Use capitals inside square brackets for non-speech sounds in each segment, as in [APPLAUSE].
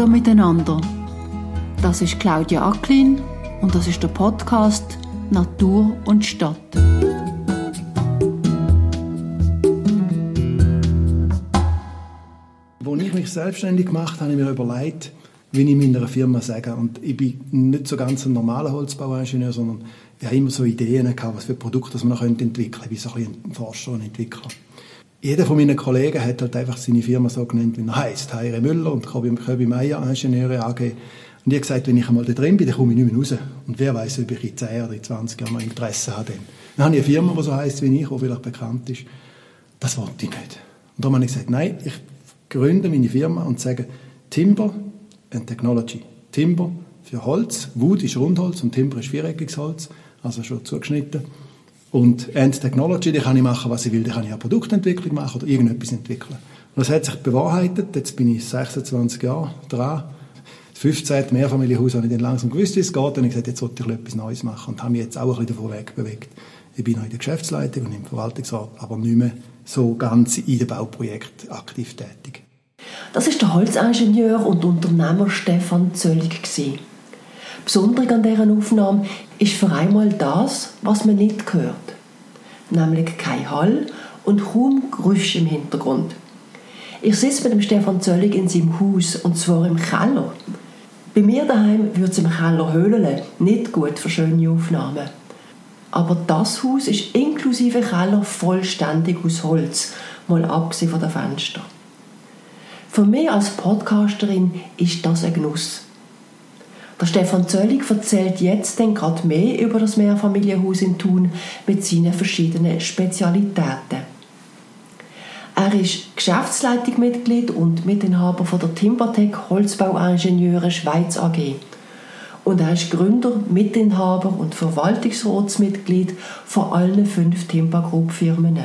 Hallo miteinander. Das ist Claudia Acklin und das ist der Podcast Natur und Stadt. Als ich mich selbstständig gemacht habe, habe ich mir überlegt, wie ich meiner Firma sage. Und ich bin nicht so ganz ein normaler Holzbauingenieur, sondern ich habe immer so Ideen gehabt, was für Produkte man entwickeln könnte. Ich bin so ein, ein Forscher und Entwickler. Jeder von meinen Kollegen hat halt einfach seine Firma so genannt, wie er heisst. Heire Müller und Köbi, Köbi Meier Ingenieure AG. Und ich habe gesagt, wenn ich einmal da drin bin, dann komme ich nicht mehr raus. Und wer weiß, ob ich in 10 oder 20 Jahren noch Interesse habe. Dann habe ich eine Firma, die so heisst wie ich, die vielleicht bekannt ist. Das wollte ich nicht. Und darum habe ich gesagt, nein, ich gründe meine Firma und sage Timber and Technology. Timber für Holz, Wood ist Rundholz und Timber ist viereckiges Holz, also schon zugeschnitten. Und End Technology, da kann ich machen, was ich will. Da kann ich auch Produktentwicklung machen oder irgendetwas entwickeln. Und das hat sich bewahrheitet. Jetzt bin ich 26 Jahre dran. Das 15. Mehrfamilienhaus habe ich dann langsam gewusst, wie es geht. Und ich gesagt, jetzt wollte ich etwas Neues machen. Und habe mich jetzt auch ein bisschen davon wegbewegt. Ich bin noch in der Geschäftsleitung und im Verwaltungsrat, aber nicht mehr so ganz in den Bauprojekten aktiv tätig. Das ist der Holzingenieur und Unternehmer Stefan Zöllig. Besonders an dieser Aufnahme ist für einmal das, was man nicht hört. Nämlich kein Hall und kaum Geräusche im Hintergrund. Ich sitze mit dem Stefan Zöllig in seinem Haus, und zwar im Keller. Bei mir daheim würde es im Keller höhlen, nicht gut für schöne Aufnahmen. Aber das Haus ist inklusive Keller vollständig aus Holz, mal abgesehen von den Fenstern. Für mich als Podcasterin ist das ein Genuss. Der Stefan Zöllig erzählt jetzt dann gerade mehr über das Mehrfamilienhaus in Thun mit seinen verschiedenen Spezialitäten. Er ist Geschäftsleitungsmitglied und Mitinhaber von der Timbertech Holzbauingenieure Schweiz AG. Und er ist Gründer, Mitinhaber und Verwaltungsratsmitglied von allen fünf Timber Group Firmen.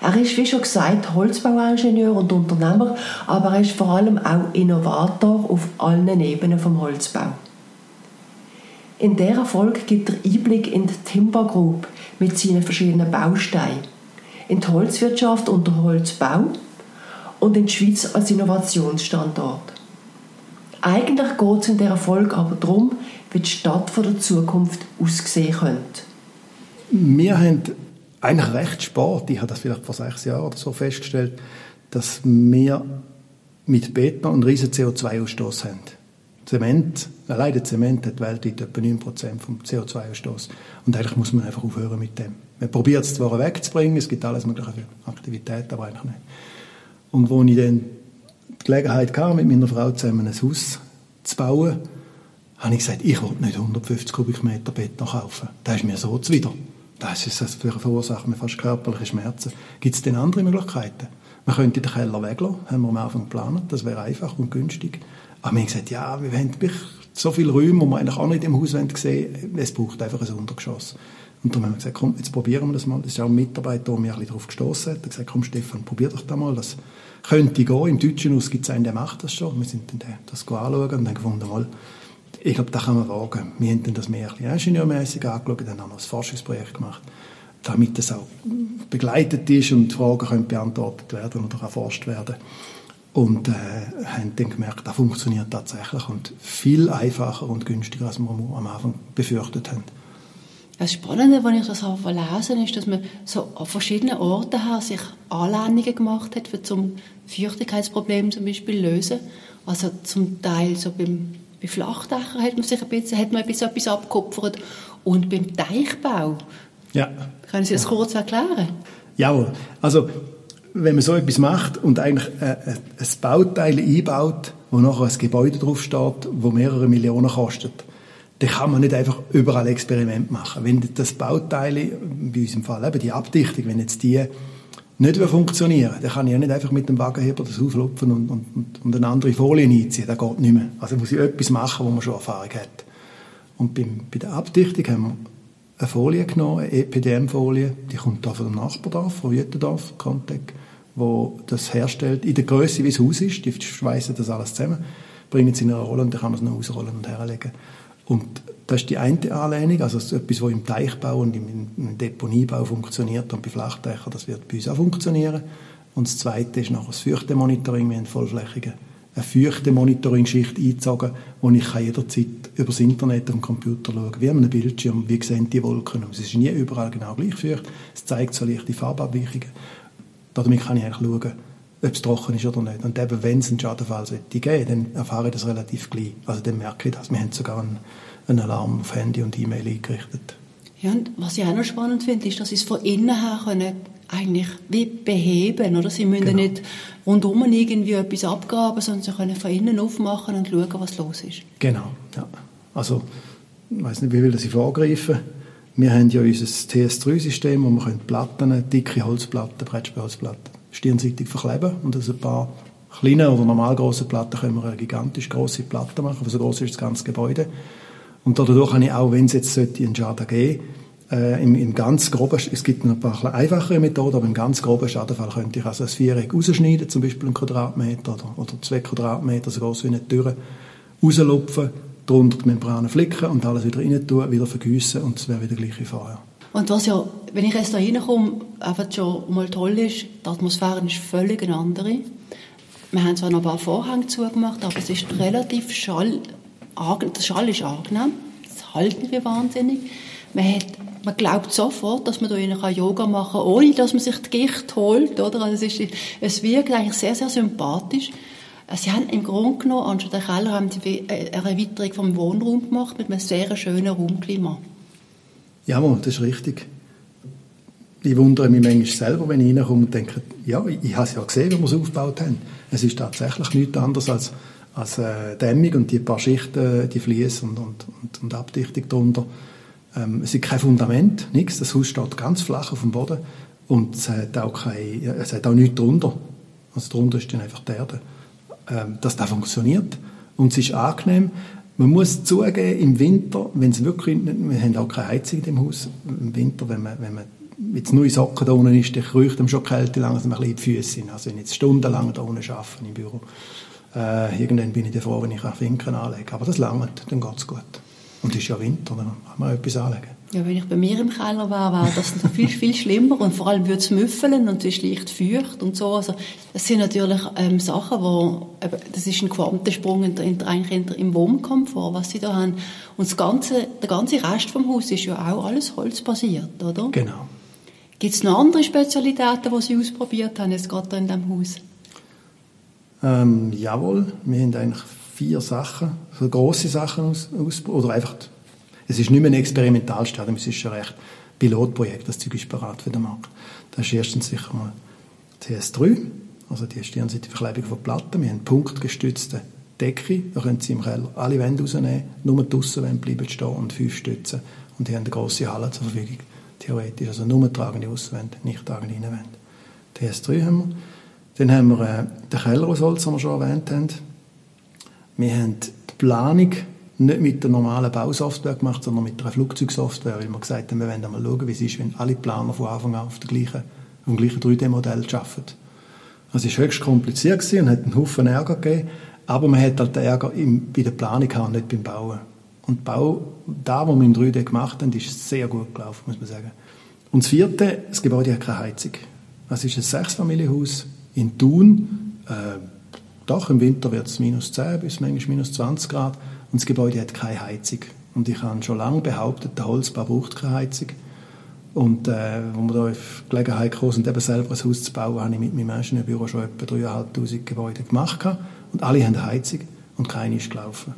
Er ist, wie schon gesagt, Holzbauingenieur und Unternehmer, aber er ist vor allem auch Innovator auf allen Ebenen vom Holzbau. In dieser Folge gibt er Einblick in die Timber Group mit seinen verschiedenen Bausteinen, in die Holzwirtschaft und den Holzbau und in die Schweiz als Innovationsstandort. Eigentlich geht es in dieser Folge aber darum, wie die Stadt von der Zukunft aussehen könnte. Wir haben eigentlich recht spät, ich habe das vielleicht vor sechs Jahren oder so festgestellt, dass wir mit Beton einen riesen CO2-Ausstoß haben. Zement, allein der Zement hat weltweit etwa 9% vom CO2-Ausstoß. Und eigentlich muss man einfach aufhören mit dem. Man probiert es zwar wegzubringen, es gibt alles mögliche für Aktivitäten, aber eigentlich nicht. Und wo ich dann die Gelegenheit hatte, mit meiner Frau zusammen ein Haus zu bauen, habe ich gesagt, ich will nicht 150 Kubikmeter Beton kaufen. Das ist mir so zuwider. Das ist das verursacht mir fast körperliche Schmerzen. Gibt es denn andere Möglichkeiten? Man könnte den Keller weglassen, haben wir am Anfang geplant. Das wäre einfach und günstig. Aber wir haben gesagt, ja, wir haben so viele Räume, die wir eigentlich auch nicht im Haus sehen wollen. Es braucht einfach ein Untergeschoss. Und darum haben wir gesagt, komm, jetzt probieren wir das mal. Das ist auch ein Mitarbeiter, der mich ein bisschen darauf gestoßen hat. Er hat gesagt, komm Stefan, probier doch das mal. Das könnte gehen. Im Deutschen Haus gibt es einen, der macht das schon. Wir sind dann das anschauen und haben gefunden, mal, ich glaube, da kann man wagen. Wir haben dann das mehr ein ingenieurmässig angeschaut, dann haben wir ein Forschungsprojekt gemacht, damit das auch begleitet ist und Fragen können beantwortet werden oder erforscht werden. Und äh, haben dann gemerkt, das funktioniert tatsächlich und viel einfacher und günstiger, als wir am Anfang befürchtet haben. Das Spannende, wenn ich das habe lesen, ist, dass man so an verschiedenen Orten sich Anlehnungen gemacht hat, für zum Feuchtigkeitsproblem zum Beispiel lösen. Also zum Teil so beim bei Flachdächern hat man sich ein bisschen, hat man ein bisschen etwas abgekupfert. Und beim Teichbau, ja. können Sie das kurz erklären? Jawohl. Also, wenn man so etwas macht und eigentlich ein Bauteil einbaut, wo nachher ein Gebäude draufsteht, wo mehrere Millionen kostet, dann kann man nicht einfach überall Experiment machen. Wenn das Bauteil, bei uns im Fall eben die Abdichtung, wenn jetzt die nicht funktionieren dann kann ich ja nicht einfach mit dem Wagenheber das auflupfen und, und, und eine andere Folie einziehen. Das geht nicht mehr. Also muss ich etwas machen, wo man schon Erfahrung hat. Und beim, bei der Abdichtung haben wir eine Folie genommen, eine EPDM-Folie, die kommt da von dem Nachbardorf, von Jütendorf, Contec, wo das herstellt, in der Größe, wie das Haus ist, die schweißen das alles zusammen, bringen es in eine Rolle und dann kann man es noch ausrollen und herlegen. Und das ist die eine Anlehnung, also etwas, was im Teichbau und im Deponiebau funktioniert und bei Flachdächern, das wird bei uns auch funktionieren. Und das zweite ist nachher das Feuchtemonitoring. Wir haben vollflächige eine feuchte Monitoring-Schicht eingezogen, wo ich jederzeit über das Internet am Computer schauen kann, wie an Bildschirm, wie sehen die Wolken aus. Es ist nie überall genau gleich feucht, es zeigt so leichte Farbabweichungen. Damit kann ich eigentlich schauen, ob es trocken ist oder nicht. Und eben, wenn es einen Schadenfall geben dann erfahre ich das relativ gleich. Also dann merke ich das. Wir haben sogar einen, einen Alarm auf Handy und E-Mail eingerichtet. Ja, und was ich auch noch spannend finde, ist, dass sie es von innen her können eigentlich wie beheben, oder? Sie müssen genau. nicht rundum irgendwie etwas abgraben, sondern sie können von innen aufmachen und schauen, was los ist. Genau, ja. Also, ich weiß nicht, wie will ich vorgreifen. Wir haben ja unser TS3-System, wo wir Platten, dicke Holzplatten, Brettspielholzplatten, stirnseitig verkleben und aus ein paar kleinen oder normal grossen Platten können wir eine gigantisch grosse Platte machen, so groß ist das ganze Gebäude. Und dadurch kann ich auch, wenn es jetzt einen Schaden geben äh, im, im ganz groben, es gibt ein paar einfachere Methoden, aber im ganz groben Schadenfall könnte ich also ein Viereck rausschneiden, zum Beispiel einen Quadratmeter oder, oder zwei Quadratmeter, so groß wie eine Tür, rauslupfen, darunter die Membranen flicken und alles wieder rein tun, wieder vergüssen und es wäre wieder gleiche Feuer. Und was ja, wenn ich jetzt da reinkomme, einfach schon mal toll ist, die Atmosphäre ist völlig eine andere. Wir haben zwar noch ein paar Vorhänge zugemacht, aber es ist relativ Schall, der Schall ist angenehm, das halten wir wahnsinnig. Man, hat, man glaubt sofort, dass man da Yoga machen kann, ohne dass man sich die Gicht holt. Oder? Also es, ist, es wirkt eigentlich sehr, sehr sympathisch. Sie haben im Grunde genommen, anstatt der Keller, haben sie eine Erweiterung vom Wohnraum gemacht mit einem sehr schönen Raumklima. Ja, das ist richtig. Ich wundere mich manchmal selber, wenn ich reinkomme und denke, ja, ich habe es ja gesehen, wie wir es aufgebaut haben. Es ist tatsächlich nichts anderes als, als äh, Dämmung und die paar Schichten, die Flies und, und, und, und Abdichtung darunter. Ähm, es ist kein Fundament, nichts. Das Haus steht ganz flach auf dem Boden und es hat auch, kein, es hat auch nichts drunter. Also drunter ist dann einfach die Erde. Ähm, dass das funktioniert und es ist angenehm. Man muss zugeben, im Winter, wenn es wirklich, wir haben auch keine Heizung in dem Haus, im Winter, wenn man, wenn man jetzt nur in Socken da unten ist, dann kriecht einem schon Kälte langsam ein bisschen in die Füße Also wenn ich jetzt stundenlang da unten arbeite im Büro, äh, irgendwann bin ich dann froh, wenn ich Finken anlege. Aber das langt, dann geht es gut. Und es ist ja Winter, dann kann man etwas anlegen. Ja, wenn ich bei mir im Keller wäre, wäre das viel, [LAUGHS] viel schlimmer und vor allem würde es müffeln und es ist leicht feucht und so. Also, das sind natürlich ähm, Sachen, wo, eben, das ist ein Quantensprung in, in, in, im Wohnkomfort, was sie da haben. Und das ganze, der ganze Rest vom Haus ist ja auch alles holzbasiert, oder? Genau. Gibt es noch andere Spezialitäten, die Sie ausprobiert haben, jetzt gerade in diesem Haus? Ähm, jawohl, wir haben eigentlich vier Sachen, so grosse Sachen aus, aus oder einfach es ist nicht mehr ein Experimentalstadium, es ist schon recht Pilotprojekt, das Zeug ist bereit für den Markt. Das ist erstens sicher mal TS3, also die stirnseitige Verkleibung von Platten. Wir haben punktgestützte Decke, da können Sie im Keller alle Wände rausnehmen, nur die Aussenwände bleiben stehen und fünf Stützen. Und die haben eine grosse Halle zur Verfügung, theoretisch. Also nur tragende Außenwände, nicht tragende Innenwände. TS3 haben wir. Dann haben wir äh, den Keller aus Holz, den wir schon erwähnt haben. Wir haben die Planung nicht mit der normalen Bausoftware gemacht, sondern mit einer Flugzeugsoftware, weil wir gesagt haben, wir wollen mal schauen, wie es ist, wenn alle Planer von Anfang an auf, der gleichen, auf dem gleichen 3D-Modell arbeiten. Also es war höchst kompliziert und hat einen Haufen Ärger gegeben, aber man hat halt den Ärger im, bei der Planung gehabt, nicht beim Bauen. Und Bau, da, wo wir in 3D gemacht haben, ist sehr gut gelaufen, muss man sagen. Und das vierte, das Gebäude hat keine Heizung. Es ist ein Sechsfamilienhaus in Thun. Äh, doch, im Winter wird es minus 10 bis manchmal minus 20 Grad. Und das Gebäude hat keine Heizung. Und ich habe schon lange behauptet, der Holzbau braucht keine Heizung. Und äh, als wir da auf Gelegenheit gekommen sind, eben selber ein Haus zu bauen, habe ich mit meinem Ingenieurbüro schon etwa 3'500 Gebäude gemacht. Und alle haben Heizung und keine ist gelaufen.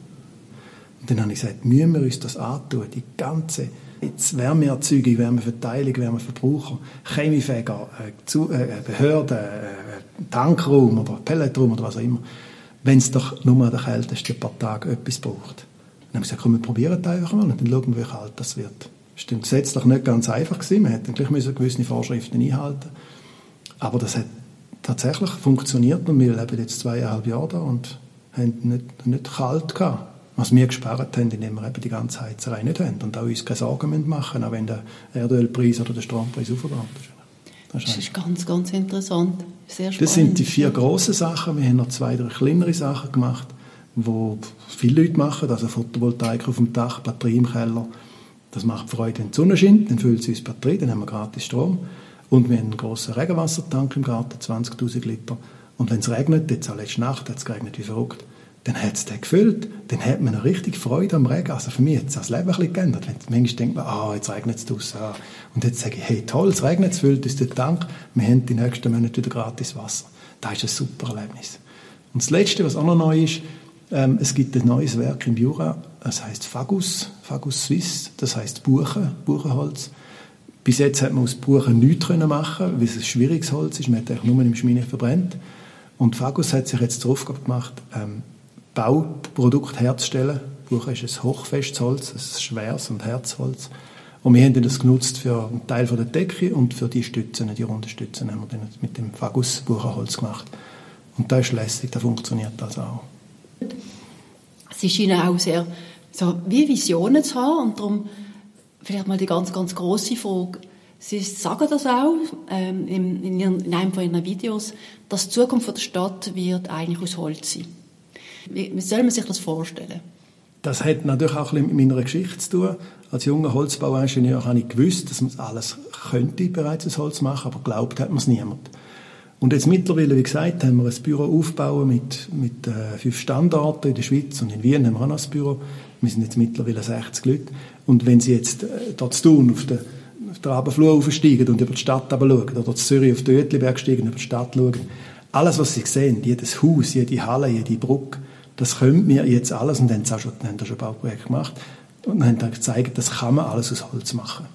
Und dann habe ich gesagt, müssen wir uns das antun, die ganze jetzt Wärmeerzeugung, Wärmeverteilung, Wärmeverbraucher, Chemiefäger, äh, zu, äh, Behörden, äh, Tankraum oder Pelletraum oder was auch immer wenn es doch nur an den kältesten paar Tagen etwas braucht. Dann haben wir gesagt, komm, wir probieren das einfach mal und dann schauen wir, wie kalt das wird. Das war gesetzlich nicht ganz einfach. Gewesen. Wir hätten gleich gewisse Vorschriften einhalten Aber das hat tatsächlich funktioniert und wir leben jetzt zweieinhalb Jahre da und haben nicht, nicht kalt gehabt. Was wir gespart haben, indem wir eben die ganze Heizerei nicht haben und auch uns keine Sorgen machen auch wenn der Erdölpreis oder der Strompreis aufgeht. Das ist, das ist ganz, ganz interessant. Sehr spannend. Das sind die vier grossen Sachen. Wir haben noch zwei, drei kleinere Sachen gemacht, wo viele Leute machen. Also Photovoltaik auf dem Dach, Batterie im Keller. Das macht Freude, wenn die Sonne scheint. Dann füllt sie uns Batterie, dann haben wir gratis Strom. Und wir haben einen grossen Regenwassertank im Garten, 20'000 Liter. Und wenn es regnet, jetzt auch letzte Nacht hat es geregnet wie verrückt, dann hat es den gefüllt, dann hat man eine richtig Freude am Regen. Also für mich hat es das Leben ein bisschen geändert. Manchmal denkt man, ah, jetzt regnet es draussen. Ah. Und jetzt sage ich, hey, toll, es regnet, es füllt uns den Tank, wir haben die nächsten Monate wieder gratis Wasser. Das ist ein super Erlebnis. Und das Letzte, was auch noch neu ist, ähm, es gibt ein neues Werk im Jura, das heißt Fagus, Fagus Suisse, das heißt Buchen, Buchenholz. Bis jetzt hat man aus Buchen nichts machen weil es ein schwieriges Holz ist, man hat eigentlich nur im Schmine verbrennt. Und Fagus hat sich jetzt zur Aufgabe gemacht, ähm, Bauprodukt herzustellen. Buche ist ein hochfestes Holz, ein schweres und Herzholz. Und wir haben das genutzt für einen Teil der Decke und für die Stützen, die runden Stützen, haben wir mit dem Fagus Buchenholz gemacht. Und das ist lässig, das funktioniert also auch. Sie scheinen auch sehr so wie Visionen zu haben und darum vielleicht mal die ganz, ganz große Frage. Sie sagen das auch ähm, in, in, einem von Ihren Videos, dass die Zukunft der Stadt wird eigentlich aus Holz sein. Wie, wie soll man sich das vorstellen? Das hat natürlich auch ein mit meiner Geschichte zu tun. Als junger Holzbauingenieur habe ich gewusst, dass man alles könnte bereits aus Holz machen, aber glaubt hat man es niemand. Und jetzt mittlerweile, wie gesagt, haben wir ein Büro aufgebaut mit, mit äh, fünf Standorten in der Schweiz und in Wien haben wir auch noch ein Büro. Wir sind jetzt mittlerweile 60 Leute. Und wenn Sie jetzt äh, dort zu tun auf der, auf der Abendflur aufsteigen und über die Stadt schauen, oder zu Zürich auf den Ötliberg steigen und über die Stadt schauen, alles, was Sie sehen, jedes Haus, jede Halle, jede Brücke, das können wir jetzt alles, und haben es auch schon, haben schon ein Bauprojekt gemacht, und haben dann gezeigt, das kann man alles aus Holz machen.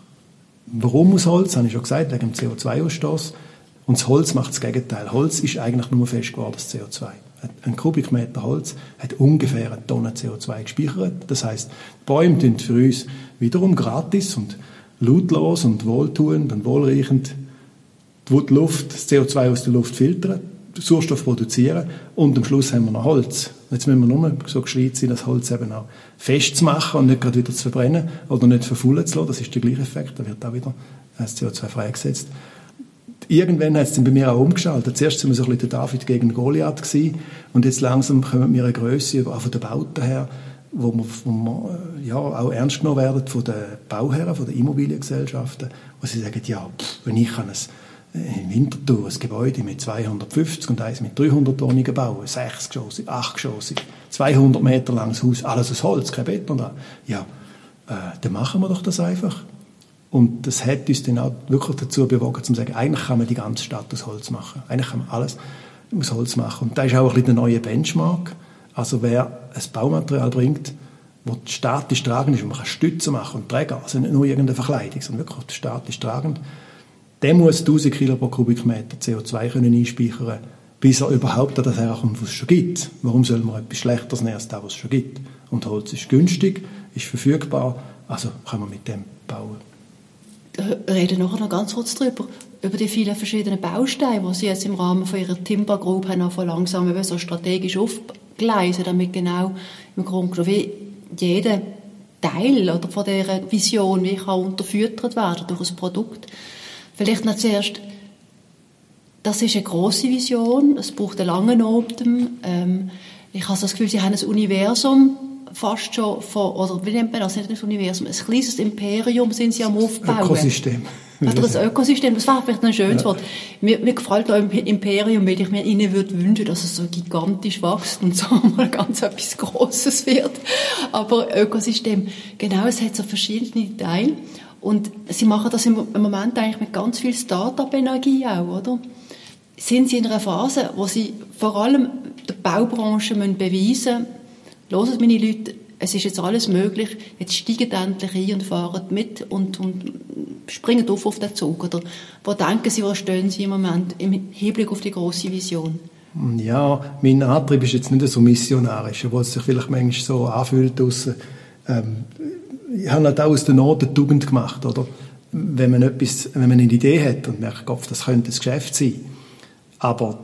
Warum aus Holz? Habe ich schon gesagt, wegen dem CO2-Ausstoß. Und das Holz macht das Gegenteil. Holz ist eigentlich nur fest gewordenes CO2. Ein Kubikmeter Holz hat ungefähr eine Tonne CO2 gespeichert. Das heißt, Bäume sind für uns wiederum gratis und lautlos und wohltuend und wohlriechend die Luft, das CO2 aus der Luft filtern, Sauerstoff produzieren und am Schluss haben wir noch Holz. Jetzt müssen wir nur so gescheit sein, das Holz eben auch festzumachen und nicht gerade wieder zu verbrennen oder nicht verfaulen zu lassen. Das ist der gleiche Effekt, da wird auch wieder das CO2 freigesetzt irgendwann hat es dann bei mir auch umgeschaltet. Zuerst waren wir so ein bisschen der David gegen Goliath gewesen, und jetzt langsam kommen wir eine Größe auch von den Bauten her, wo wir, wo wir äh, ja, auch ernst genommen werden von den Bauherren, von den Immobiliengesellschaften, wo sie sagen, ja, pff, wenn ich kann es äh, im Winterthur ein Gebäude mit 250 und eins mit 300 Wohnungen bauen, sechsgeschossig, achtgeschossig, 200 Meter langes Haus, alles aus Holz, kein Beton dran. Ja, äh, dann machen wir doch das einfach. Und das hat uns dann auch wirklich dazu bewogen, zu sagen, eigentlich kann man die ganze Stadt aus Holz machen. Eigentlich kann man alles aus Holz machen. Und da ist auch ein bisschen der neue Benchmark. Also wer ein Baumaterial bringt, das statisch tragend ist, wo man kann Stützen machen und Träger, also nicht nur irgendeine Verkleidung, sondern wirklich statisch tragend, der muss 1000 Kilo pro Kubikmeter CO2 können einspeichern bis er überhaupt an das herkommt, was es schon gibt. Warum soll man etwas Schlechteres nehmen als das, was es schon gibt? Und Holz ist günstig, ist verfügbar, also kann man mit dem bauen reden nachher noch ganz kurz darüber, über die vielen verschiedenen Bausteine, die Sie jetzt im Rahmen von Ihrer Timber Group haben langsam so strategisch aufgleisen, damit genau im Grunde genommen jeder Teil oder von dieser Vision wie kann unterfüttert werden durch ein Produkt. Vielleicht noch zuerst, das ist eine große Vision, es braucht einen langen Atem. Ähm, ich habe das Gefühl, Sie haben ein Universum fast schon von, oder wie nennt man das, nicht das Universum, ein kleines Imperium sind sie am Aufbauen. Ökosystem. Oder ein Ökosystem, das war vielleicht ein schönes ja. Wort. Mir, mir gefällt auch im Imperium, weil ich mir ihnen würde wünschen, dass es so gigantisch wächst und so [LAUGHS] mal ganz etwas Grosses wird. Aber Ökosystem, genau, es hat so verschiedene Teile. Und sie machen das im Moment eigentlich mit ganz viel Start-up-Energie auch, oder? Sind sie in einer Phase, wo sie vor allem der Baubranche müssen beweisen müssen, Hört meine Leute, es ist jetzt alles möglich, jetzt steigen endlich ein und fahren mit und, und springen auf auf den Zug. Oder wo denken Sie, wo stehen Sie im Moment im Hinblick auf die große Vision? Ja, mein Antrieb ist jetzt nicht so missionarisch, obwohl es sich vielleicht manchmal so anfühlt. ähm, ich habe halt auch aus der Not eine Tugend gemacht, oder? Wenn man, etwas, wenn man eine Idee hat und merkt, das könnte ein Geschäft sein, aber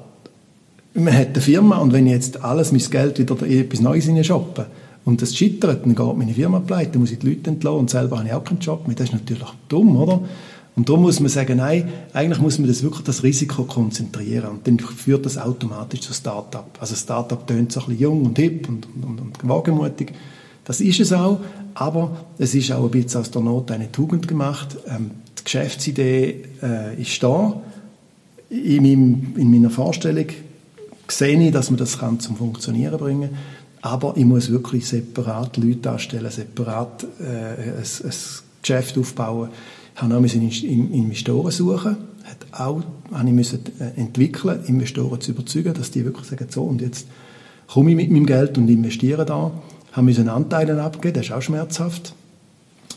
man hat eine Firma und wenn ich jetzt alles mein Geld wieder in etwas Neues shoppen und das scheitert, dann geht meine Firma pleite, dann muss ich die Leute entlassen und selber habe ich auch keinen Job mehr. Das ist natürlich dumm, oder? Und darum muss man sagen, nein, eigentlich muss man das wirklich das Risiko konzentrieren und dann führt das automatisch zu Start-up. Also Start-up tönt so ein bisschen jung und hip und, und, und wagemutig. Das ist es auch, aber es ist auch ein bisschen aus der Not eine Tugend gemacht. Ähm, die Geschäftsidee äh, ist da. In, meinem, in meiner Vorstellung sehe ich, dass man das kann zum Funktionieren bringen aber ich muss wirklich separat Leute anstellen, separat äh, ein, ein Geschäft aufbauen. Ich habe auch Investoren suchen, hat auch, habe ich müssen äh, entwickeln, Investoren zu überzeugen, dass die wirklich sagen, so und jetzt komme ich mit meinem Geld und investiere da. Haben müssen Anteile abgeben, das ist auch schmerzhaft,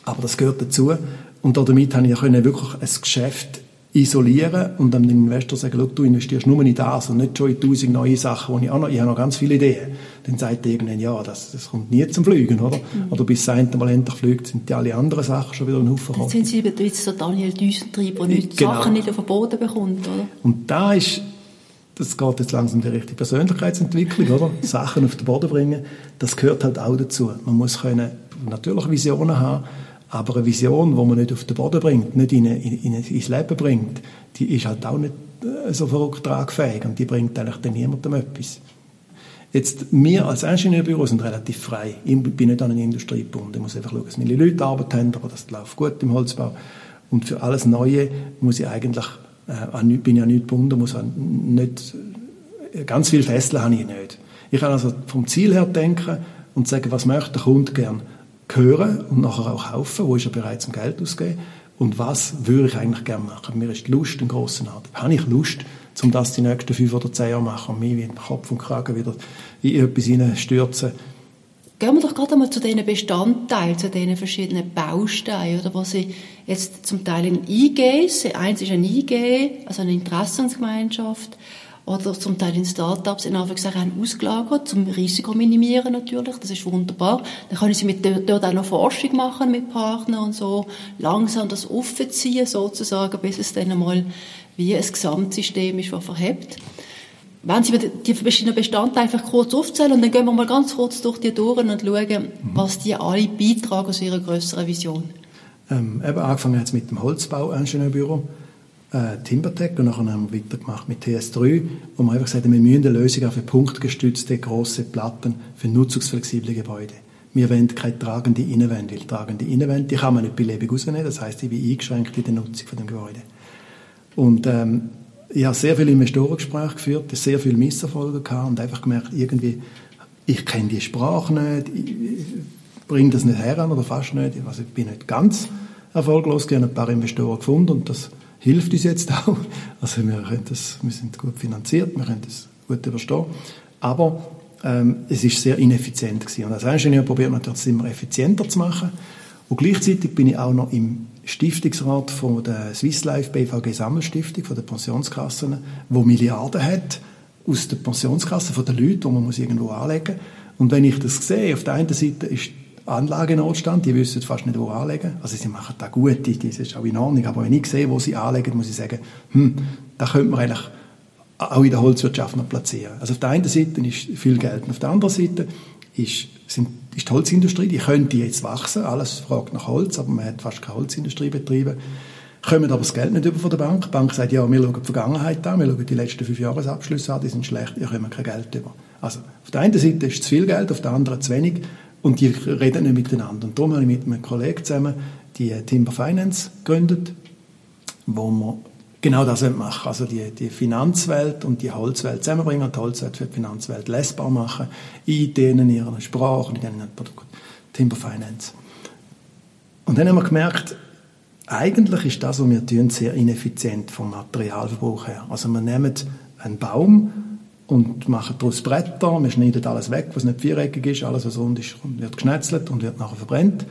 aber das gehört dazu. Und damit habe ich wirklich ein Geschäft isolieren und dem Investor sagen, du investierst nur in das und nicht schon in tausend neue Sachen, wo ich auch noch, ich habe noch ganz viele Ideen. Dann sagt er irgendwann, ja, das, das kommt nie zum Fliegen, oder? Mhm. Oder bis es Mal endlich fliegt, sind die alle anderen Sachen schon wieder ein Haufen Dann sind Sie jetzt so Daniel Düsentrieb, der nicht genau. Sachen nicht auf den Boden bekommt, oder? Und da ist, das geht jetzt langsam in die richtige Persönlichkeitsentwicklung, oder? [LAUGHS] Sachen auf den Boden bringen, das gehört halt auch dazu. Man muss können natürlich Visionen haben, aber eine Vision, die man nicht auf den Boden bringt, nicht in, in, in, ins Leben bringt, die ist halt auch nicht äh, so verrückt tragfähig und die bringt eigentlich dann niemandem etwas. Jetzt, wir als Ingenieurbüro sind relativ frei. Ich bin nicht an eine Industrie gebunden. Ich muss einfach schauen, dass meine Leute Arbeit haben, aber das läuft gut im Holzbau. Und für alles Neue muss ich eigentlich, äh, bin ich an nichts gebunden, muss nicht, äh, ganz viel Fesseln habe ich nicht. Ich kann also vom Ziel her denken und sagen, was möchte der Kunde gern hören und nachher auch kaufen, wo ist er bereit zum Geld auszugeben und was würde ich eigentlich gerne machen. Mir ist die Lust ein grosser Anteil. Habe ich Lust, um das die nächsten fünf oder zehn Jahre machen und mich wie Kopf und Kragen wieder in etwas hineinstürzen. Gehen wir doch gerade einmal zu diesen Bestandteilen, zu diesen verschiedenen Bausteinen, oder was Sie jetzt zum Teil in IGs, eins ist ein IG, also eine Interessensgemeinschaft, oder zum Teil in Startups in Anführungszeichen ausgelagert, zum Risiko minimieren natürlich, das ist wunderbar. Dann können sie mit dort auch noch Forschung machen mit Partnern und so, langsam das aufziehen sozusagen, bis es dann einmal wie ein Gesamtsystem ist, das verhebt. Wenn Sie die verschiedenen Bestandteile einfach kurz aufzählen und dann gehen wir mal ganz kurz durch die durch und schauen, mhm. was die alle beitragen zu ihrer größeren Vision. Ähm, eben angefangen jetzt mit dem Holzbau-Ingenieurbüro äh, Timbertech und nachher haben wir weitergemacht mit TS3, wo wir einfach gesagt haben, wir müssen eine Lösung für punktgestützte große Platten für nutzungsflexible Gebäude. Wir wollen keine tragende Innenwände, weil tragende Innenwände, die kann man nicht beliebig rausnehmen, das heißt, ich bin eingeschränkt in der Nutzung von dem Gebäude. Und ähm, ich habe sehr viele Investorengespräche geführt, sehr viele Misserfolge gehabt und einfach gemerkt, irgendwie, ich kenne die Sprache nicht, ich bringe das nicht her oder fast nicht, also ich bin nicht ganz erfolglos, ich habe ein paar Investoren gefunden und das hilft uns jetzt [LAUGHS] auch. Also wir, das, wir sind gut finanziert, wir können das gut überstehen. Aber ähm, es ist sehr ineffizient gewesen. Und als Ingenieur probiert man das immer effizienter zu machen. Und gleichzeitig bin ich auch noch im Stiftungsrat von der Swiss Life BVG Sammelstiftung, von der Pensionskassen, wo Milliarden hat aus der Pensionskasse von den Leuten, die man muss irgendwo anlegen muss. Und wenn ich das sehe, auf der einen Seite ist Anlagenotstand, die wissen fast nicht, wo anlegen. Also sie machen da gut, das ist auch in Ordnung, aber wenn ich sehe, wo sie anlegen, muss ich sagen, hm, da könnte man eigentlich auch in der Holzwirtschaft noch platzieren. Also auf der einen Seite ist viel Geld, und auf der anderen Seite ist, sind, ist die Holzindustrie, die könnte jetzt wachsen, alles fragt nach Holz, aber man hat fast keine Holzindustrie betrieben, kommen aber das Geld nicht über von der Bank. Die Bank sagt, ja, wir schauen die Vergangenheit an, wir schauen die letzten fünf Jahresabschlüsse an, die sind schlecht, ihr kommt kein Geld über. Also auf der einen Seite ist zu viel Geld, auf der anderen zu wenig und die reden nicht miteinander. Und darum habe ich mit einem Kollegen zusammen die Timber Finance gegründet, wo wir genau das machen. Also die, die Finanzwelt und die Holzwelt zusammenbringen und die Holzwelt für die Finanzwelt lesbar machen, in denen ihrer Sprache, in denen Produkten. Timber Finance. Und dann haben wir gemerkt, eigentlich ist das, was wir tun, sehr ineffizient vom Materialverbrauch her. Also wir nehmen einen Baum und machen daraus Bretter. Wir schneiden alles weg, was nicht viereckig ist. Alles, was rund ist, wird geschnetzelt und wird nachher verbrennt.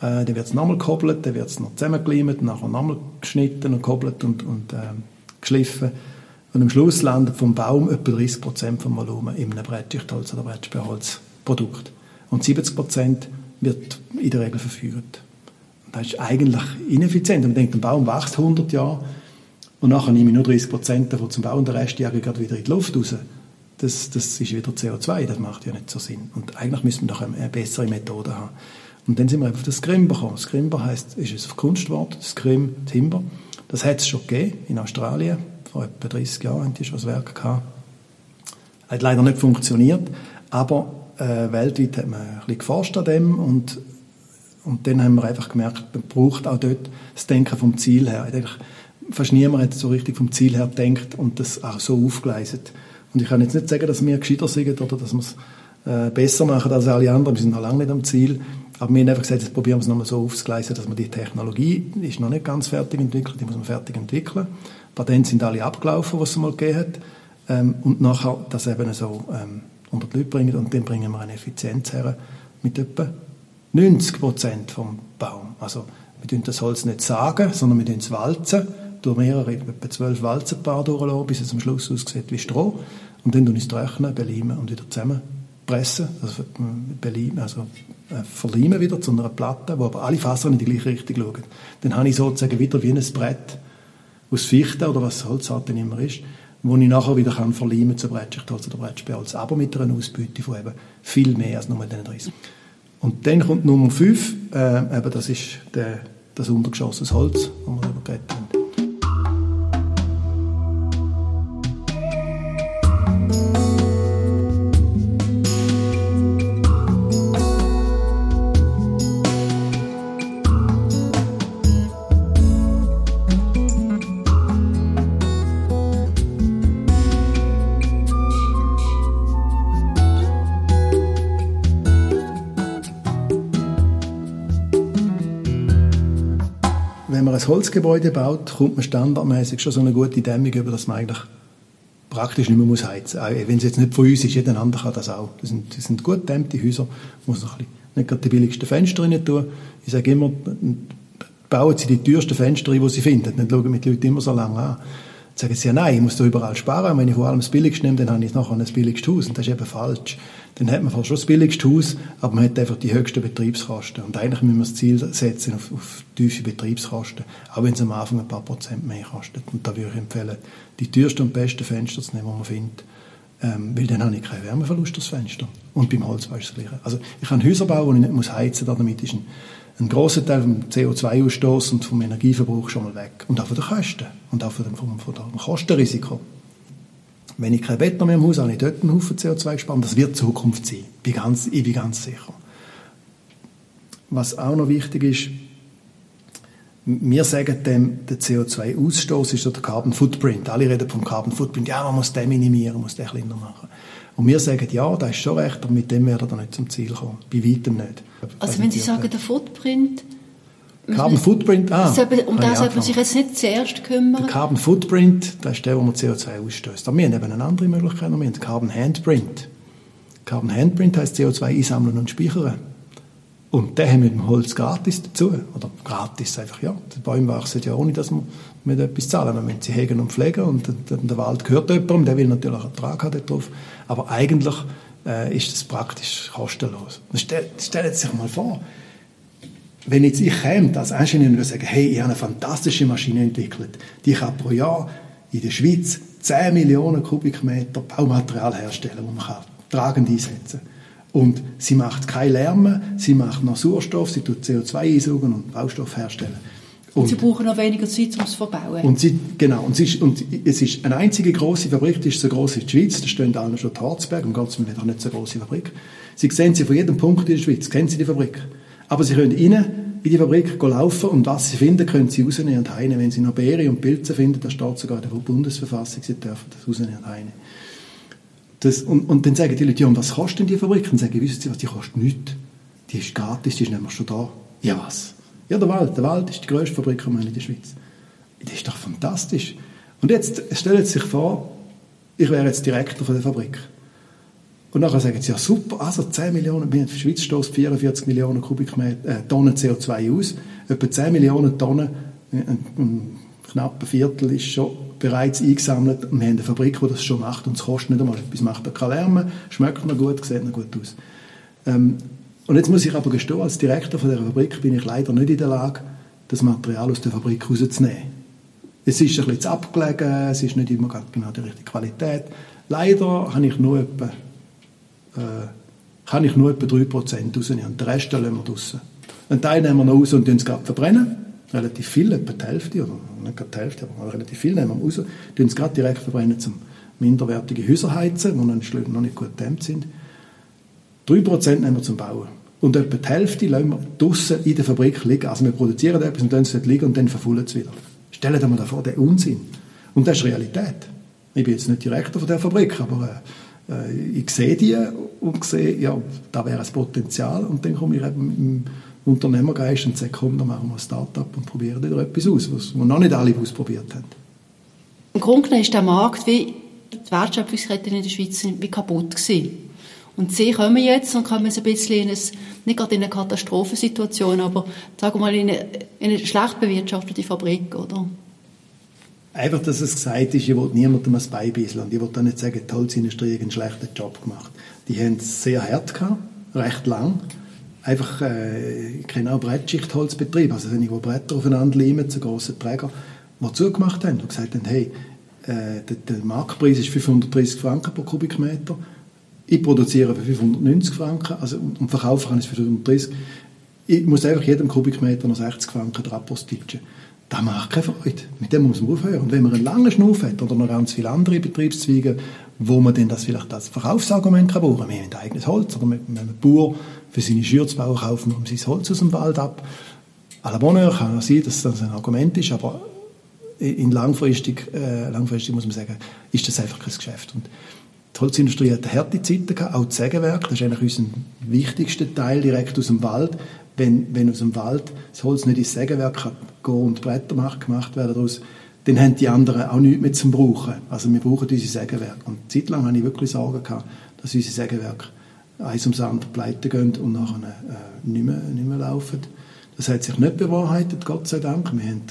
Äh, dann wird es nochmal gekoppelt, dann wird es noch zusammengekleimt, nachher nochmal geschnitten und gekoppelt und, und äh, geschliffen. Und am Schluss landet vom Baum etwa 30 Prozent vom Volumen in einem Brettschichtholz oder Brettsperrholzprodukt. Und 70 Prozent wird in der Regel verführt. Das ist eigentlich ineffizient. Man denkt, ein Baum wächst 100 Jahre und nachher nehme ich nur 30 Prozent davon zum Bauen und der Rest jage ich gerade wieder in die Luft raus das, das ist wieder CO2, das macht ja nicht so Sinn. Und eigentlich müssen wir doch eine, bessere Methode haben. Und dann sind wir auf das Scrimber gekommen. Scrimber heisst, ist ein Kunstwort, Scrim, Timber. Das hat es schon gegeben in Australien. Vor etwa 30 Jahren haben die schon das Werk gehabt. Hat leider nicht funktioniert, aber äh, weltweit hat man ein bisschen geforscht an dem und, und dann haben wir einfach gemerkt, man braucht auch dort das Denken vom Ziel her. Fast niemand hat so richtig vom Ziel her gedacht und das auch so aufgeleistet. Und ich kann jetzt nicht sagen, dass wir gescheiter sind oder dass wir es äh, besser machen als alle anderen. Wir sind noch lange nicht am Ziel. Aber wir haben einfach gesagt, jetzt probieren wir es nochmal so aufzugleisen, dass man die Technologie ist noch nicht ganz fertig entwickelt, die muss man fertig entwickeln. Patente sind alle abgelaufen, was es mal gegeben hat. Ähm, und nachher das eben so ähm, unter die Leute bringen und dann bringen wir eine Effizienz her mit etwa 90 Prozent vom Baum. Also wir tun das Holz nicht sagen, sondern wir tun es walzen, durch mehrere, etwa zwölf Walzenpaare durchlassen, bis es am Schluss aussieht wie Stroh. Und dann tun wir es trocknen, beleimen und wieder zusammenpressen, also, beleimen, also äh, verleimen wieder zu einer Platte, wo aber alle Fasern in die gleiche Richtung schauen. Dann habe ich sozusagen wieder wie ein Brett aus Fichte oder was Holzart denn immer ist, wo ich nachher wieder kann verleimen zu Brettschichtholz oder Brettspielholz, aber mit einer Ausbeute von eben viel mehr als nur den 30. Und dann kommt Nummer 5, äh, eben das ist der, das Untergeschoss aus Holz, wo wir darüber geredet haben. Holzgebäude baut, kommt man standardmäßig schon so eine gute Dämmung über, dass man eigentlich praktisch nicht mehr muss heizen muss. Wenn es jetzt nicht von uns ist, jeder andere kann das auch. Das sind, das sind gut dämmte Häuser, muss noch ein nicht gerade die billigsten Fenster rein tun. Ich sage immer, bauen Sie die teuersten Fenster ein, die Sie finden. Nicht schauen mit den Leuten immer so lange an sagen sie ja, nein, ich muss da überall sparen. Wenn ich vor allem das Billigste nehme, dann habe ich nachher das billigste Haus. Und das ist eben falsch. Dann hat man fast schon das billigste Haus, aber man hat einfach die höchsten Betriebskosten. Und eigentlich müssen wir das Ziel setzen auf, auf tiefe Betriebskosten. Auch wenn es am Anfang ein paar Prozent mehr kostet. Und da würde ich empfehlen, die teuersten und besten Fenster zu nehmen, die man findet. Ähm, weil dann habe ich keinen Wärmeverlust das Fenster. Und beim Holz war es das Gleiche. Also ich kann Häuser bauen, wo ich nicht heizen muss, damit ist ein ein großer Teil vom CO2-Ausstoß und vom Energieverbrauch schon mal weg. Und auch von den Kosten. Und auch von dem, vom, von dem Kostenrisiko. Wenn ich kein Beton mehr im Haus habe, habe ich dort einen Haufen CO2 gespart. Das wird Zukunft sein. Bin ganz, ich bin ganz sicher. Was auch noch wichtig ist, wir sagen dem, der CO2-Ausstoß ist der Carbon Footprint. Alle reden vom Carbon Footprint. Ja, man muss den minimieren, man muss den kleiner machen. Und wir sagen, ja, das ist schon recht, aber mit dem werden wir nicht zum Ziel kommen. Bei weitem nicht. Also wenn Sie sagen, der Footprint... Carbon Footprint, ah. Um das sollte man sich jetzt nicht zuerst kümmern. Der Carbon Footprint, das ist der, wo man CO2 ausstößt. Aber wir haben eben eine andere Möglichkeit. Wir haben den Carbon Handprint. Carbon Handprint heißt CO2 einsammeln und speichern. Und den haben mit dem Holz gratis dazu. Oder gratis einfach, ja. Die Bäume wachsen ja ohne, dass wir mit etwas zahlen. Wir müssen sie hegen und pflegen und der, der Wald gehört jemandem, der will natürlich einen Ertrag haben darauf. Aber eigentlich äh, ist das praktisch kostenlos. Stell, stellen Sie sich mal vor, wenn jetzt ich käme als Ingenieur und sagen, hey, ich habe eine fantastische Maschine entwickelt, die kann pro Jahr in der Schweiz 10 Millionen Kubikmeter Baumaterial herstellen, das man kann tragend einsetzen kann. Und sie macht keinen Lärm, sie macht noch Sauerstoff, sie tut CO2 einsaugen und Baustoff herstellen. Und, und, sie brauchen noch weniger Zeit, um es zu verbauen. Und sie, genau, und, sie ist, und es ist eine einzige große Fabrik, die ist so groß wie die Schweiz, da stehen allen schon die Harzberg, und ganz nicht auch nicht so große Fabrik. Sie sehen sie von jedem Punkt in der Schweiz, kennen sie die Fabrik. Aber sie können rein in die Fabrik laufen und was sie finden, können sie rausnehmen und heine. Wenn sie noch Beere und Pilze finden, da steht sogar in der Bundesverfassung, sie dürfen das rausnehmen und heine. Das, und, und dann sagen die Leute, ja, und was kostet denn die Fabrik? Und sagen, wissen Sie was, die kostet nichts. Die ist gratis, die ist nämlich schon da. Ja, was? Ja, der Wald. Der Wald ist die grösste Fabrik in der Schweiz. Das ist doch fantastisch. Und jetzt stellen Sie sich vor, ich wäre jetzt Direktor von der Fabrik. Und nachher sagen sie, ja super, also 10 Millionen, die Schweiz stößt 44 Millionen Kubikmeter, äh, Tonnen CO2 aus, etwa 10 Millionen Tonnen, ein, ein knapper Viertel ist schon bereits eingesammelt wir haben eine Fabrik, die das schon macht und es kostet nicht einmal etwas, macht da keine Lärme, schmeckt noch gut, sieht noch gut aus. Ähm, und jetzt muss ich aber gestehen, als Direktor von der Fabrik bin ich leider nicht in der Lage, das Material aus der Fabrik rauszunehmen. Es ist ein bisschen zu abgelegen, es ist nicht immer genau die richtige Qualität. Leider habe ich nur etwa, äh, kann ich nur etwa 3% rausnehmen und den Rest lassen wir draussen. Einen Teil nehmen wir noch raus und verbrennen relativ viel, etwa die Hälfte, oder nicht gerade die Hälfte, aber relativ viel nehmen wir raus, tun es gerade direkt verbrennen zum minderwertige Häuser heizen, die noch nicht gut gedämmt sind. 3% nehmen wir zum Bauen. Und etwa die Hälfte lassen wir draussen in der Fabrik liegen. Also wir produzieren etwas und dann es liegen und dann verfüllen es wieder. Stellen Sie mal vor, der Unsinn. Und das ist Realität. Ich bin jetzt nicht Direktor von der Fabrik, aber äh, ich sehe die und sehe, ja, da wäre ein Potenzial und dann komme ich eben mit Unternehmergeist und sage, komm, dann machen wir ein Start-up und probieren da etwas aus, was noch nicht alle ausprobiert haben. Im Grunde genommen ist der Markt wie die Wertschöpfungskette in der Schweiz wie kaputt gewesen. Und sie kommen jetzt und kommen ein bisschen in eine, nicht gerade in eine Katastrophensituation, aber sagen wir mal in eine, in eine schlecht bewirtschaftete Fabrik, oder? Einfach, dass es gesagt ist, ich will niemandem ein Beibisseln. Und ich will auch nicht sagen, die Holzindustrie hat einen schlechten Job gemacht. Die haben es sehr hart gehabt, recht lang. Einfach, äh, ich kenne auch Brettschichtholzbetriebe, also wenn ich wo Bretter aufeinander leimen, zu grossen Träger, die zugemacht haben und gesagt haben, hey, äh, der, der Marktpreis ist 530 Franken pro Kubikmeter, ich produziere für 590 Franken also, und verkaufe kann ich für 530. Ich muss einfach jedem Kubikmeter noch 60 Franken postitschen. Das macht keine Freude. Mit dem muss man aufhören. Und wenn man einen langen Schnuff hat oder noch ganz viele andere Betriebszweige, wo man dann das vielleicht als Verkaufsargument kann brauchen, wir haben ein eigenes Holz oder wenn ein Bauer für seine Schürze bauen, kaufen wir sein Holz aus dem Wald ab. À la Bonheur kann sein, dass das ein Argument ist, aber in langfristig, äh, langfristig muss man sagen, ist das einfach kein Geschäft. Und die Holzindustrie hat harte Zeiten gehabt, auch das Sägewerk, das ist eigentlich unser wichtigster Teil direkt aus dem Wald. Wenn, wenn aus dem Wald das Holz nicht ins Sägewerk kann gehen und Bretter gemacht, gemacht werden daraus, dann haben die anderen auch nichts mehr zum Brauchen. Also wir brauchen unsere Sägewerke. Und zeitlang hatte ich wirklich Sorgen gehabt, dass unsere Sägewerke eins ums andere pleite gehen und nachher äh, nicht, mehr, nicht mehr laufen. Das hat sich nicht bewahrheitet, Gott sei Dank. Wir haben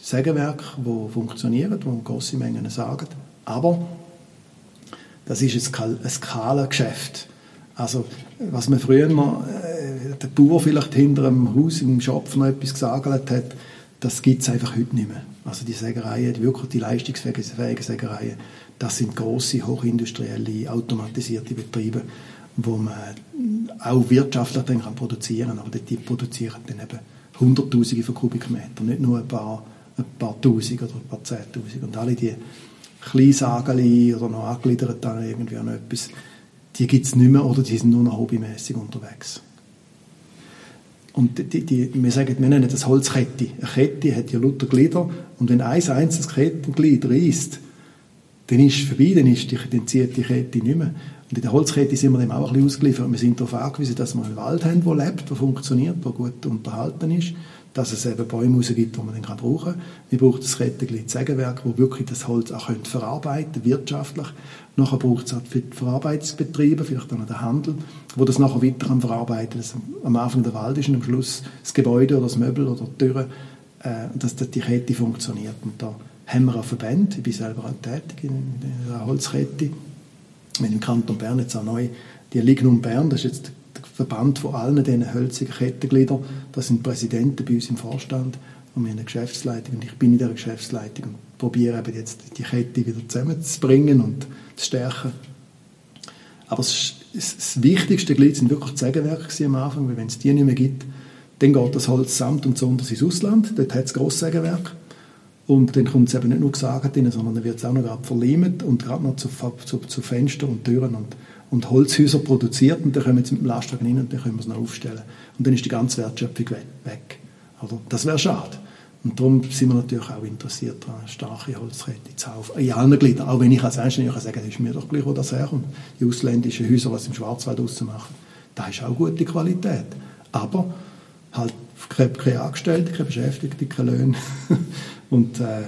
Sägewerke, die funktionieren, die grosse Mengen sagen. Aber das ist ein Skalengeschäft. Also, was man früher mal, äh, der Bauer vielleicht hinter einem Haus im Schopf noch etwas gesagt hat, das gibt es einfach heute nicht mehr. Also die Sägereien, wirklich die leistungsfähigen Sägereien, das sind große, hochindustrielle, automatisierte Betriebe, wo man auch wirtschaftlich dann kann produzieren kann, aber die produzieren dann eben Hunderttausende von Kubikmetern, nicht nur ein paar, ein paar Tausend oder ein paar Zehntausend. Und alle die Kleinsageli oder noch angegliedert an irgendwie an etwas, die gibt es nicht mehr oder die sind nur noch hobbymäßig unterwegs. Und die, die, wir sagen, wir nennen das Holzkette. Eine Kette hat ja lauter Glieder und wenn ein einzelnes Kettenglied reißt, dann ist es vorbei, dann, ist die, dann zieht die Kette nicht mehr. Und in der Holzkette sind wir dem auch ein bisschen ausgeliefert. Wir sind darauf angewiesen, dass wir einen Wald haben, der lebt, der funktioniert, der gut unterhalten ist dass es eben Bäume gibt, die man dann brauchen kann. Wir brauchen das Rettenglied Sägewerk, wo wirklich das Holz auch verarbeiten wirtschaftlich. Nachher braucht es auch für die Verarbeitungsbetriebe, vielleicht auch noch den Handel, wo das nachher weiter am verarbeiten. Das am Anfang der Wald ist und am Schluss das Gebäude oder das Möbel oder die Türen, äh, dass die Kette funktioniert. Und da haben wir auch Verbände, ich bin selber auch tätig in der Holzkette. Wir im Kanton Bern jetzt auch neu die Lignum Bern, das ist jetzt Verband von allen diesen hölzigen Kettengliedern. Das sind Präsidenten bei uns im Vorstand und wir haben eine Geschäftsleitung und ich bin in dieser Geschäftsleitung und probiere eben jetzt die Kette wieder zusammenzubringen und zu stärken. Aber das, das wichtigste Glied sind wirklich die Sägewerke am Anfang, weil wenn es die nicht mehr gibt, dann geht das Holz samt und sonders ins Ausland, dort hat es Grosssägewerke und dann kommt es eben nicht nur gesagt rein, sondern dann wird es auch noch verleimt und gerade noch zu, zu, zu Fenstern und Türen und und Holzhäuser produziert und dann kommen sie mit dem Lastwagen rein und dann können wir es noch aufstellen. Und dann ist die ganze Wertschöpfung weg. Oder? Das wäre schade. Und darum sind wir natürlich auch interessiert daran, starke Holzkette zu haben. In allen Gliedern. Auch wenn ich als Ingenieur sagen kann, ist mir doch gleich, wo das herkommt. Die ausländischen Häuser, was im Schwarzwald machen, das ist auch gute Qualität. Aber halt keine Angestellte, keine Beschäftigte, keine Löhne. [LAUGHS] und, äh,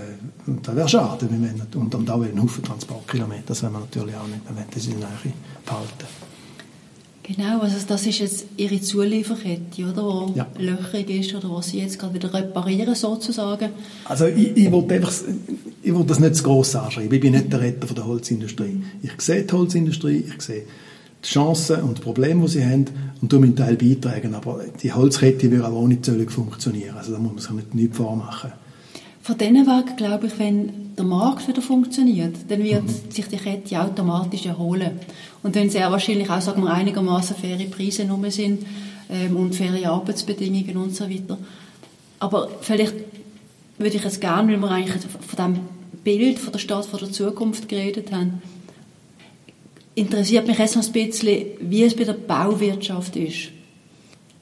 und das wäre schade. Wir, und, und auch einen Haufen Transportkilometer, das wollen wir natürlich auch nicht. Wir wollen das in der Nähe behalten. Genau, also das ist jetzt Ihre Zulieferkette, oder? Wo ja. löchrig ist oder was Sie jetzt gerade wieder reparieren, sozusagen. Also ich, ich wollte einfach, ich wollte das nicht zu gross anschreiben. Ich bin nicht der Retter von der Holzindustrie. Ich sehe die Holzindustrie, ich sehe die Chancen und die Probleme, die sie haben und tue meinen Teil beitragen. Aber die Holzkette würde auch ohne Zöllung funktionieren. Also da muss man sich nicht, nicht vormachen. Von diesen weg, glaube ich, wenn der Markt wieder funktioniert, dann wird mhm. sich die Kette automatisch erholen. Und wenn sehr wahrscheinlich auch, sagen wir, einigermaßen faire Preise rum sind ähm, und faire Arbeitsbedingungen und so weiter. Aber vielleicht würde ich jetzt gerne, weil wir eigentlich von dem Bild von der Stadt von der Zukunft geredet haben, interessiert mich jetzt ein bisschen, wie es bei der Bauwirtschaft ist.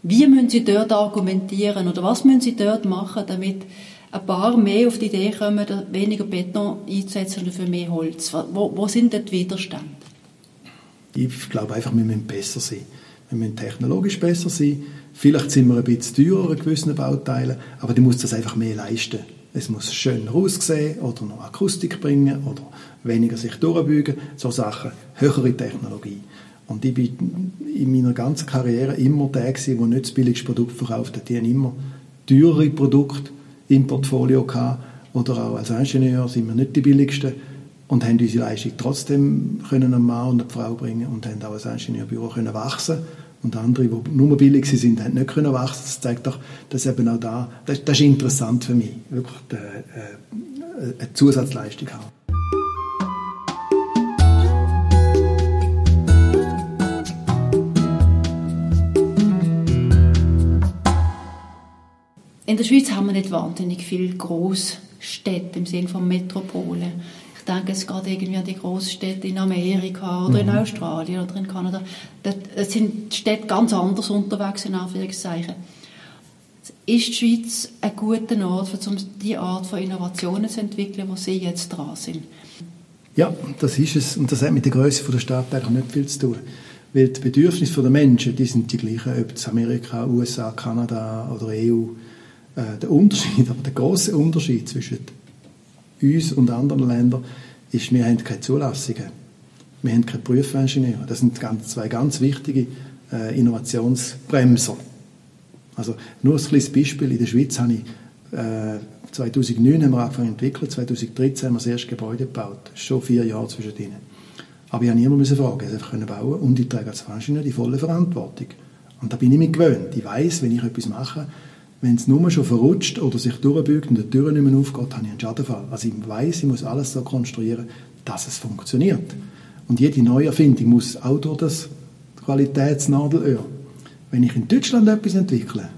Wie müssen Sie dort argumentieren oder was müssen Sie dort machen, damit ein paar mehr auf die Idee kommen, weniger Beton einzusetzen und für mehr Holz? Wo, wo sind dort Widerstände? Ich glaube einfach, wir müssen besser sein. Wir müssen technologisch besser sein. Vielleicht sind wir ein bisschen teurer in gewissen Bauteilen, aber die muss das einfach mehr leisten. Es muss schöner aussehen oder noch Akustik bringen oder weniger sich durchbügen. So Sachen. Höhere Technologie. Und ich bin in meiner ganzen Karriere immer der gewesen, der nicht das billigste Produkt verkauft hat. Die haben immer teurere Produkte im Portfolio gehabt. Oder auch als Ingenieur sind wir nicht die billigsten und haben unsere Leistung trotzdem können einem Mann und einer Frau bringen und haben auch als Ingenieurbüro können wachsen und andere, die nur billig sind, haben nicht können wachsen. Das zeigt doch, dass eben auch da, das, das ist interessant für mich, wirklich eine, äh, eine Zusatzleistung haben. In der Schweiz haben wir nicht wahnsinnig viele Großstädte im Sinne von Metropolen. Ich denke es geht irgendwie an die Großstädte in Amerika oder mhm. in Australien oder in Kanada. Da sind die Städte ganz anders unterwegs, in Anführungszeichen. Ist die Schweiz ein guter Ort, um die Art von Innovationen zu entwickeln, wo Sie jetzt dran sind? Ja, das ist es. Und das hat mit der Größe der Stadt eigentlich nicht viel zu tun. Weil die Bedürfnisse der Menschen, die sind die gleichen, ob es Amerika, USA, Kanada oder EU. Äh, der Unterschied, [LAUGHS] aber der große Unterschied zwischen uns und anderen Ländern ist, wir haben keine Zulassungen. Wir haben keine Prüfingenieure. Das sind ganz, zwei ganz wichtige äh, Innovationsbremser. Also nur ein kleines Beispiel. In der Schweiz habe ich äh, 2009 haben wir angefangen zu entwickeln, 2013 haben wir das erste Gebäude gebaut. Schon vier Jahre zwischen ihnen. Aber ich habe niemanden fragen, ich einfach können bauen und ich trage als Ingenieur die volle Verantwortung. Und da bin ich mich gewöhnt. Ich weiß, wenn ich etwas mache, wenn es nur schon verrutscht oder sich durchbügt und die Tür nicht mehr aufgeht, habe ich einen Schadenfall. Also ich weiß, ich muss alles so konstruieren, dass es funktioniert. Und jede Neuerfindung muss auch durch das Qualitätsnadelöhr. Wenn ich in Deutschland etwas entwickle,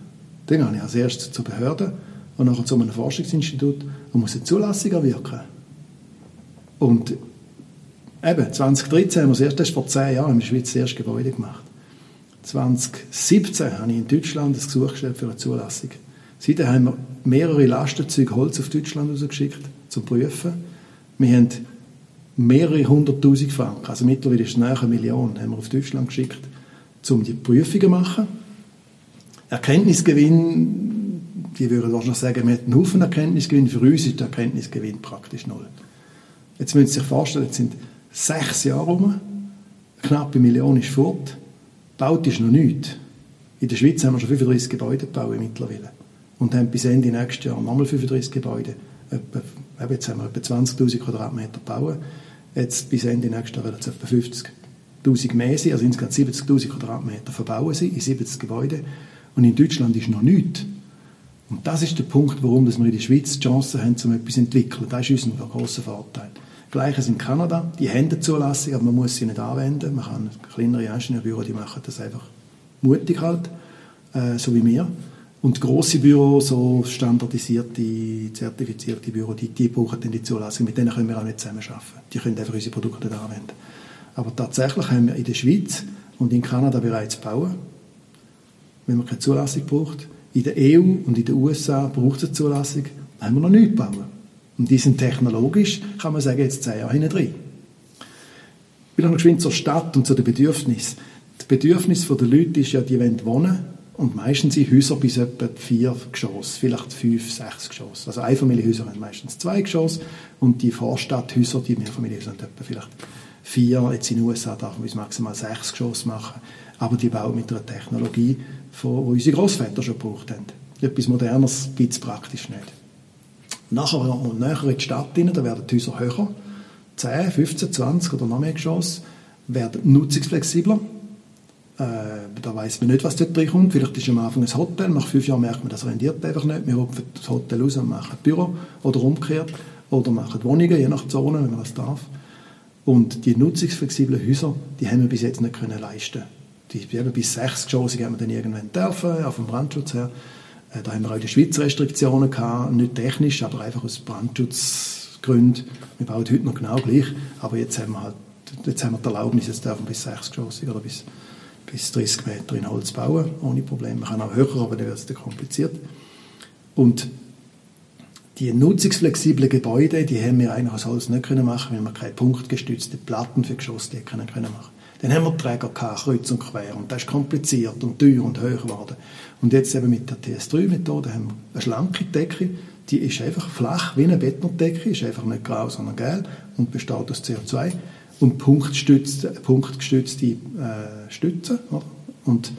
dann gehe ich als erstes zur Behörde und nachher zu einem Forschungsinstitut und muss eine Zulassung erwirken. Und eben, 2013 haben wir das erste, vor zehn Jahren in der Schweiz das erste Gebäude gemacht. 2017 habe ich in Deutschland ein Gesuch gestellt für eine Zulassung. Seitdem haben wir mehrere Lastenzüge Holz auf Deutschland rausgeschickt, zum Prüfen. Wir haben mehrere hunderttausend Franken, also mittlerweile ist es nahe eine Million, haben wir auf Deutschland geschickt, um die Prüfungen zu machen. Erkenntnisgewinn, die würden wahrscheinlich sagen, wir hätten einen Haufen Erkenntnisgewinn, für uns ist der Erkenntnisgewinn praktisch null. Jetzt müssen Sie sich vorstellen, jetzt sind sechs Jahre rum, knappe Million ist fort, Baut ist noch nichts. In der Schweiz haben wir schon 35 Gebäude gebaut mittlerweile. Und haben bis Ende nächstes Jahr nochmal 35 Gebäude. Etwa, jetzt haben wir etwa 20'000 Quadratmeter bauen. Jetzt bis Ende nächstes Jahr werden es etwa 50'000 mehr sein. Also insgesamt 70'000 Quadratmeter verbauen sie in 70 Gebäuden. Und in Deutschland ist noch nichts. Und das ist der Punkt, warum wir in der Schweiz die Chance haben, um etwas zu entwickeln. Das ist unser großer Vorteil. Gleiches in Kanada. Die haben eine Zulassung, aber man muss sie nicht anwenden. Man kann kleinere Ingenieurbüros, die machen das einfach mutig halt, äh, so wie wir. Und große Büros, so standardisierte, zertifizierte Büros, die, die brauchen dann die Zulassung. Mit denen können wir auch nicht zusammenarbeiten. Die können einfach unsere Produkte nicht anwenden. Aber tatsächlich haben wir in der Schweiz und in Kanada bereits bauen, wenn man keine Zulassung braucht. In der EU und in den USA braucht es eine Zulassung, haben wir noch nichts bauen. Und die sind technologisch, kann man sagen, jetzt zehn Jahre hinten drin. Wieder noch geschwind zur Stadt und zu den Bedürfnissen. Das Bedürfnis der Leute ist ja, die wollen wohnen und meistens sind Häuser bis etwa vier Geschosse, vielleicht fünf, sechs Geschosse. Also Einfamilienhäuser haben meistens zwei Geschosse und die Vorstadthäuser, die Mehrfamilienhäuser haben etwa vielleicht vier. Jetzt in den USA darf man maximal sechs Geschosse machen. Aber die bauen mit einer Technologie, die unsere Großväter schon gebraucht haben. Etwas Modernes gibt es praktisch nicht. Nachher und näher in die Stadt rein, da werden die Häuser höher. 10, 15, 20 oder noch mehr Geschosse werden nutzungsflexibler. Äh, da weiß man nicht, was dort drin kommt. Vielleicht ist am Anfang ein Hotel, nach fünf Jahren merkt man, das rendiert einfach nicht. Wir hopfen das Hotel raus und machen ein Büro oder umgekehrt oder machen Wohnungen, je nach Zone, wenn man das darf. Und die nutzungsflexiblen Häuser, die haben wir bis jetzt nicht können leisten. Die eben bis sechs Geschosse haben wir dann irgendwann dürfen, auf dem Brandschutz her. Da haben wir auch in der Schweiz Restriktionen gehabt, nicht technisch, aber einfach aus Brandschutzgründen. Wir bauen heute noch genau gleich, aber jetzt haben wir halt, jetzt haben wir die Erlaubnis, jetzt dürfen bis 60 geschossig oder bis, bis 30 Meter in Holz bauen, ohne Probleme. Man kann auch höher, aber dann wird es kompliziert. Und die nutzungsflexiblen Gebäude, die haben wir eigentlich aus Holz nicht können machen, weil wir keine punktgestützte Platten für Geschosse können können machen. Dann haben wir Träger gehabt, kreuz und quer, und das ist kompliziert und teuer und höher geworden. Und jetzt eben mit der TS3-Methode haben wir eine schlanke Decke, die ist einfach flach wie eine Bettondecke, ist einfach nicht grau, sondern gelb und besteht aus CO2 und punktgestützte, punktgestützte äh, Stützen. Oder? Und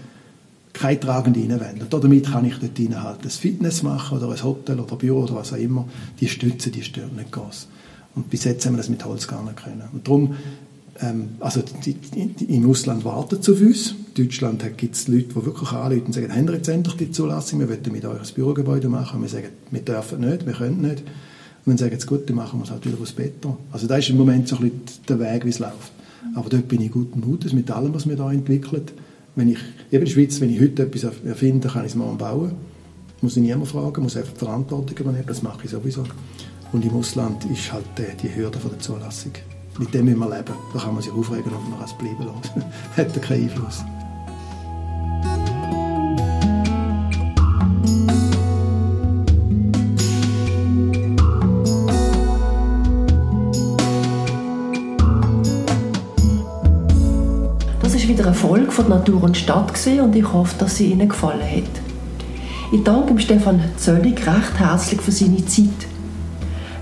keine tragende Innenwände. Damit kann ich dort halt ein Fitness machen oder ein Hotel oder Büro oder was auch immer. Die Stütze, die stören nicht groß. Und bis jetzt haben wir das mit Holz gar nicht können. Und darum, also die, die, im Ausland warten auf uns. In Deutschland gibt es Leute, die wirklich anrufen und sagen, haben wir jetzt endlich die Zulassung, wir wollen mit euch ein Bürogebäude machen. Wir sagen, wir dürfen nicht, wir können nicht. Und dann sagen sie, gut, dann machen wir es halt wieder aus Beton. Also das ist im Moment so ein bisschen der Weg, wie es läuft. Aber dort bin ich guten Mutes mit allem, was wir da entwickelt wenn ich, eben in der Schweiz, wenn ich heute etwas erfinde, kann ich es morgen bauen. Muss ich niemand fragen, muss einfach die Verantwortung übernehmen, das mache ich sowieso. Und im Ausland ist halt die, die Hürde von der Zulassung. Mit dem müssen wir leben. Da kann man sich aufregen und man es bleiben lassen. [LAUGHS] Hat keinen Einfluss. wieder eine Folge von Natur und Stadt und ich hoffe, dass sie Ihnen gefallen hat. Ich danke Stefan Zöllig recht herzlich für seine Zeit.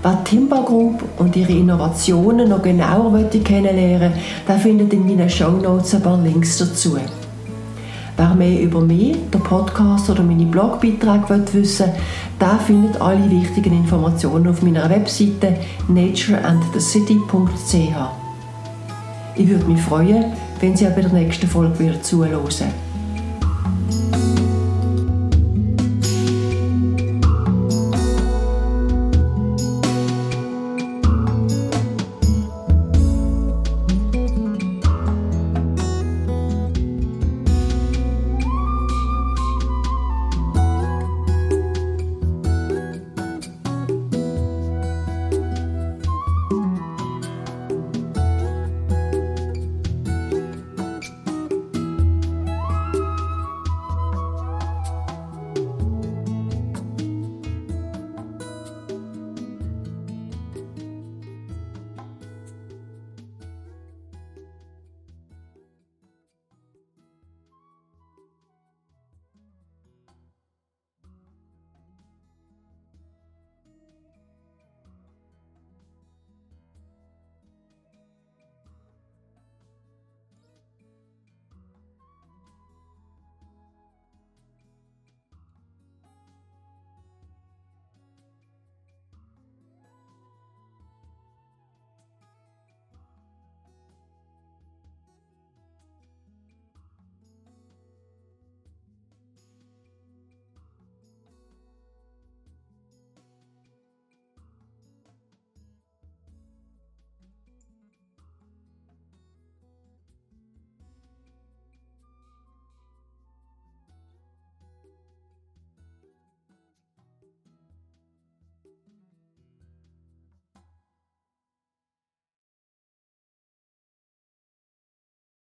Wer Timba Group und ihre Innovationen noch genauer möchte kennenlernen der findet in meinen Shownotes ein paar Links dazu. Wer mehr über mich, den Podcast oder meine Blogbeiträge wissen will, der findet alle wichtigen Informationen auf meiner Webseite natureandthecity.ch. Ich würde mich freuen, wenn Sie auch bei der nächsten Folge wieder zuhören.